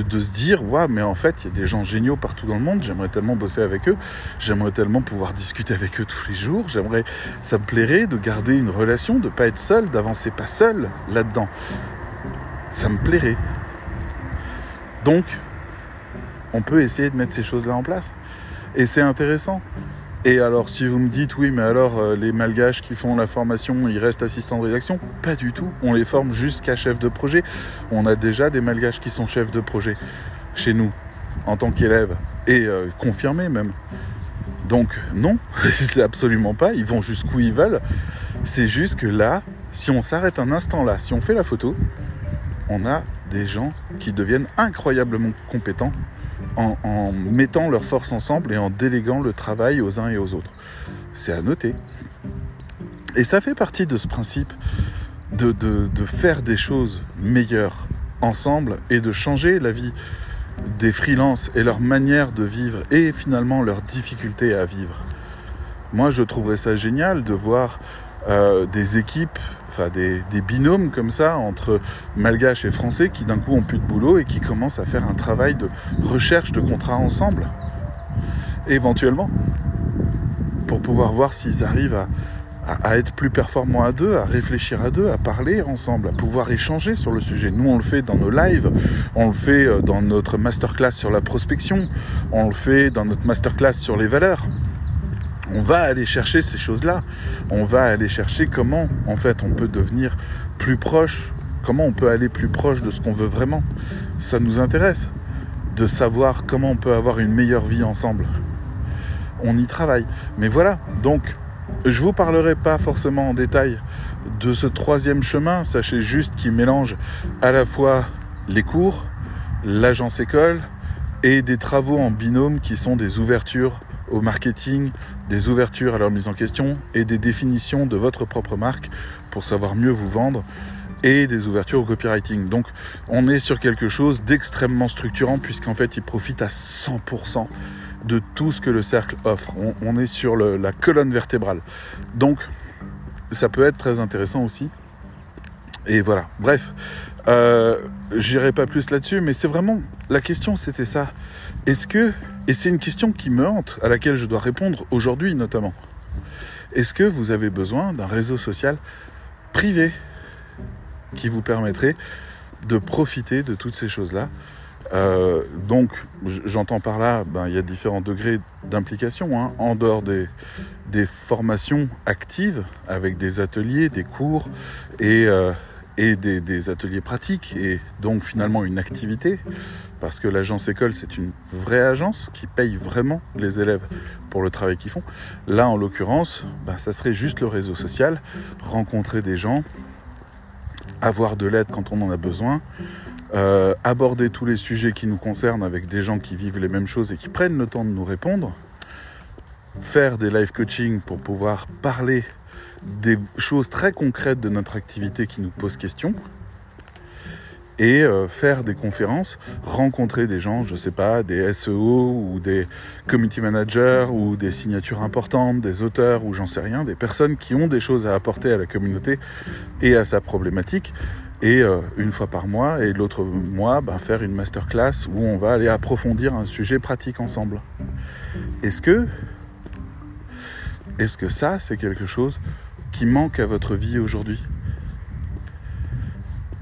de, se dire, waouh, mais en fait, il y a des gens géniaux partout dans le monde. J'aimerais tellement bosser avec eux. J'aimerais tellement pouvoir discuter avec eux tous les jours. J'aimerais, ça me plairait de garder une relation, de pas être seul, d'avancer pas seul là-dedans. Ça me plairait. Donc, on peut essayer de mettre ces choses-là en place. Et c'est intéressant. Et alors, si vous me dites, oui, mais alors, euh, les malgaches qui font la formation, ils restent assistants de rédaction? Pas du tout. On les forme jusqu'à chef de projet. On a déjà des malgaches qui sont chefs de projet chez nous, en tant qu'élèves, et euh, confirmés même. Donc, non, c'est absolument pas. Ils vont jusqu'où ils veulent. C'est juste que là, si on s'arrête un instant là, si on fait la photo, on a des gens qui deviennent incroyablement compétents en, mettant leurs forces ensemble et en déléguant le travail aux uns et aux autres. C'est à noter. Et ça fait partie de ce principe de, de, de, faire des choses meilleures ensemble et de changer la vie des freelances et leur manière de vivre et finalement leur difficulté à vivre. Moi, je trouverais ça génial de voir euh, des équipes, enfin des, binômes comme ça entre malgaches et français qui d'un coup ont plus de boulot et qui commencent à faire un travail de recherche de contrats ensemble, éventuellement, pour pouvoir voir s'ils arrivent à, être plus performants à deux, à réfléchir à deux, à parler ensemble, à pouvoir échanger sur le sujet. Nous, on le fait dans nos lives, on le fait euh, dans notre masterclass sur la prospection, on le fait dans notre masterclass sur les valeurs on va aller chercher ces choses-là. On va aller chercher comment, en fait, on peut devenir plus proche, comment on peut aller plus proche de ce qu'on veut vraiment. Ça nous intéresse de savoir comment on peut avoir une meilleure vie ensemble. On y travaille. Mais voilà, donc, je vous parlerai pas forcément en détail de ce troisième chemin. Sachez juste qu'il mélange à la fois les cours, l'agence école et des travaux en binôme qui sont des ouvertures marketing, des ouvertures à leur mise en question et des définitions de votre propre marque pour savoir mieux vous vendre et des ouvertures au copywriting. Donc on est sur quelque chose d'extrêmement structurant puisqu'en fait il profite à 100% de tout ce que le cercle offre. On, est sur la colonne vertébrale. Donc ça peut être très intéressant aussi. Et voilà, bref, euh, j'irai pas plus là-dessus, mais c'est vraiment la question, c'était ça. Est-ce que, et c'est une question qui me hante, à laquelle je dois répondre aujourd'hui notamment, est-ce que vous avez besoin d'un réseau social privé qui vous permettrait de profiter de toutes ces choses-là? Euh, donc, j'entends par là, ben, il y a différents degrés d'implication, hein, en dehors des, des, formations actives, avec des ateliers, des cours et, euh, et des, des ateliers pratiques et donc finalement une activité parce que l'agence école c'est une vraie agence qui paye vraiment les élèves pour le travail qu'ils font. Là en l'occurrence, bah, ça serait juste le réseau social, rencontrer des gens, avoir de l'aide quand on en a besoin, euh, aborder tous les sujets qui nous concernent avec des gens qui vivent les mêmes choses et qui prennent le temps de nous répondre, faire des live coaching pour pouvoir parler des choses très concrètes de notre activité qui nous posent question et euh, faire des conférences, rencontrer des gens, je sais pas, des SEO ou des community managers ou des signatures importantes, des auteurs ou j'en sais rien, des personnes qui ont des choses à apporter à la communauté et à sa problématique. Et euh, une fois par mois et l'autre mois, ben, faire une masterclass où on va aller approfondir un sujet pratique ensemble. Est-ce que, est-ce que ça, c'est quelque chose qui manque à votre vie aujourd'hui?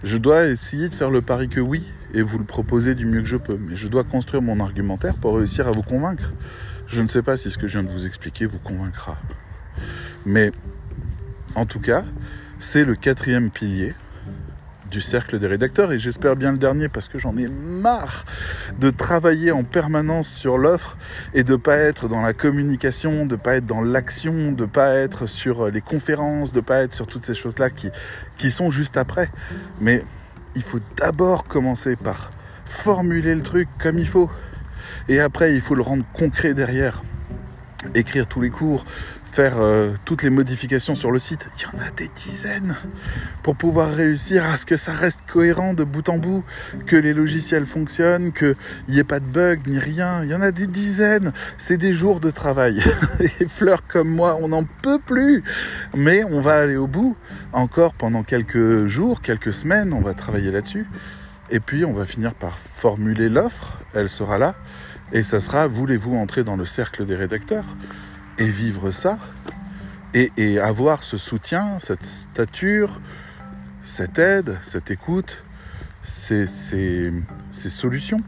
Je dois essayer de faire le pari que oui et vous le proposer du mieux que je peux. Mais je dois construire mon argumentaire pour réussir à vous convaincre. Je ne sais pas si ce que je viens de vous expliquer vous convaincra. Mais en tout cas, c'est le quatrième pilier du cercle des rédacteurs et j'espère bien le dernier parce que j'en ai marre de travailler en permanence sur l'offre et de pas être dans la communication, de pas être dans l'action, de pas être sur les conférences, de pas être sur toutes ces choses-là qui, qui sont juste après. Mais il faut d'abord commencer par formuler le truc comme il faut et après il faut le rendre concret derrière écrire tous les cours, faire euh, toutes les modifications sur le site. Il y en a des dizaines pour pouvoir réussir à ce que ça reste cohérent de bout en bout, que les logiciels fonctionnent, qu'il n'y ait pas de bugs ni rien. Il y en a des dizaines. C'est des jours de travail. Et Fleur comme moi, on n'en peut plus. Mais on va aller au bout. Encore pendant quelques jours, quelques semaines, on va travailler là-dessus. Et puis on va finir par formuler l'offre. Elle sera là. Et ça sera, voulez-vous entrer dans le cercle des rédacteurs? Et vivre ça et, avoir ce soutien, cette stature, cette aide, cette écoute, ces, solutions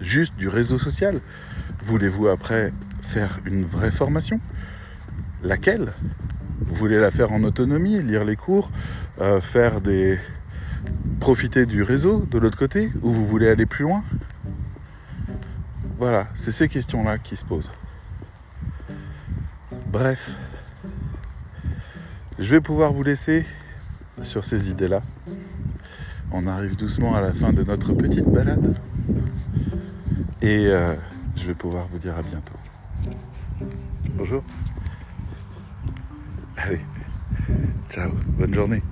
juste du réseau social. Voulez-vous après faire une vraie formation? Laquelle? Vous voulez la faire en autonomie, lire les cours, euh, faire des profiter du réseau de l'autre côté ou vous voulez aller plus loin? Voilà, c'est ces questions-là qui se posent. Bref, je vais pouvoir vous laisser sur ces idées-là. On arrive doucement à la fin de notre petite balade. Et euh, je vais pouvoir vous dire à bientôt. Bonjour. Allez, ciao, bonne journée.